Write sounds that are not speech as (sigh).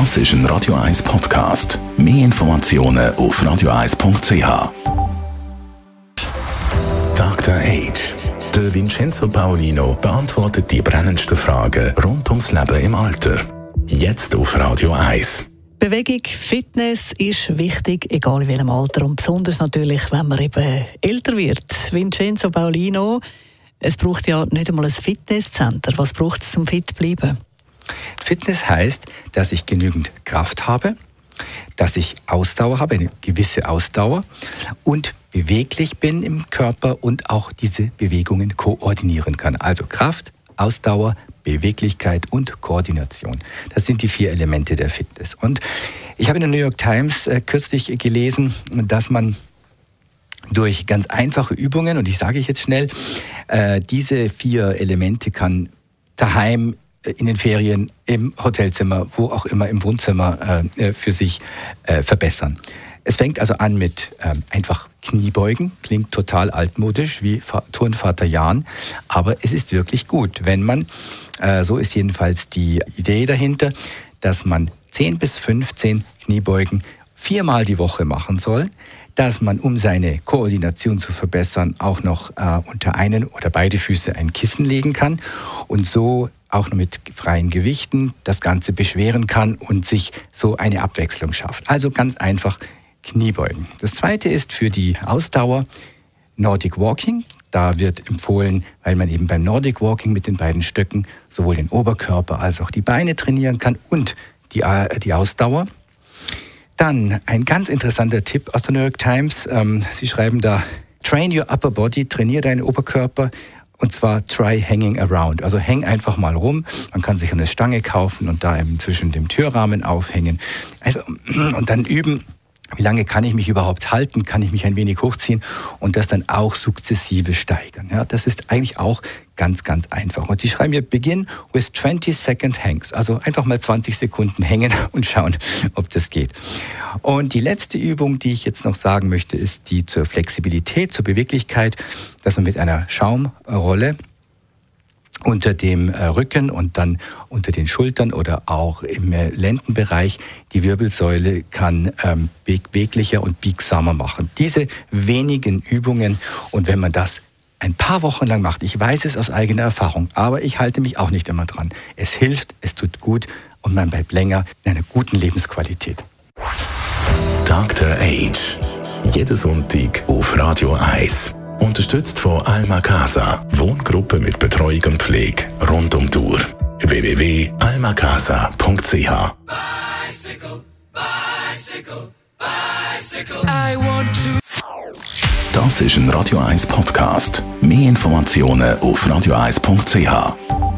Das ist ein Radio 1 Podcast. Mehr Informationen auf radio1.ch. Dr. Age. Der Vincenzo Paolino beantwortet die brennendsten Fragen rund ums Leben im Alter. Jetzt auf Radio 1. Bewegung, Fitness ist wichtig, egal in welchem Alter und besonders natürlich, wenn man eben älter wird. Vincenzo Paolino, es braucht ja nicht einmal ein Fitnesscenter. Was braucht es zum fit bleiben? Fitness heißt, dass ich genügend Kraft habe, dass ich Ausdauer habe, eine gewisse Ausdauer und beweglich bin im Körper und auch diese Bewegungen koordinieren kann. Also Kraft, Ausdauer, Beweglichkeit und Koordination. Das sind die vier Elemente der Fitness. Und ich habe in der New York Times äh, kürzlich gelesen, dass man durch ganz einfache Übungen, und ich sage ich jetzt schnell, äh, diese vier Elemente kann daheim in den Ferien, im Hotelzimmer, wo auch immer, im Wohnzimmer äh, für sich äh, verbessern. Es fängt also an mit ähm, einfach Kniebeugen, klingt total altmodisch wie Turnvater Jan, aber es ist wirklich gut, wenn man, äh, so ist jedenfalls die Idee dahinter, dass man 10 bis 15 Kniebeugen viermal die Woche machen soll, dass man, um seine Koordination zu verbessern, auch noch äh, unter einen oder beide Füße ein Kissen legen kann und so auch noch mit freien Gewichten das Ganze beschweren kann und sich so eine Abwechslung schafft. Also ganz einfach Kniebeugen. Das zweite ist für die Ausdauer Nordic Walking. Da wird empfohlen, weil man eben beim Nordic Walking mit den beiden Stöcken sowohl den Oberkörper als auch die Beine trainieren kann und die, äh, die Ausdauer. Dann ein ganz interessanter Tipp aus der New York Times. Ähm, Sie schreiben da, Train your upper body, trainiere deinen Oberkörper und zwar try hanging around. Also häng einfach mal rum. Man kann sich eine Stange kaufen und da eben zwischen dem Türrahmen aufhängen. (clears throat) Und dann üben, wie lange kann ich mich überhaupt halten? Kann ich mich ein wenig hochziehen und das dann auch sukzessive steigern? Ja, das ist eigentlich auch ganz, ganz einfach. Und die schreiben hier, begin with 20 second hangs. Also einfach mal 20 Sekunden hängen (laughs) und schauen, ob das geht. Und die letzte Übung, die ich jetzt noch sagen möchte, ist die zur Flexibilität, zur Beweglichkeit, dass man mit einer Schaumrolle unter dem äh, Rücken und dann unter den Schultern oder auch im äh, Lendenbereich die Wirbelsäule kann ähm, beweglicher und biegsamer machen. Diese wenigen Übungen und wenn man das ein paar Wochen lang macht, ich weiß es aus eigener Erfahrung, aber ich halte mich auch nicht immer dran. Es hilft, es tut gut und man bleibt länger in einer guten Lebensqualität. Dr. Age. Jeden Sonntag auf Radio 1. Unterstützt von Alma Casa. Wohngruppe mit Betreuung und Pflege rund um Tour. www.almacasa.ch bicycle, bicycle, bicycle. Das ist ein Radio 1 Podcast. Mehr Informationen auf radio1.ch.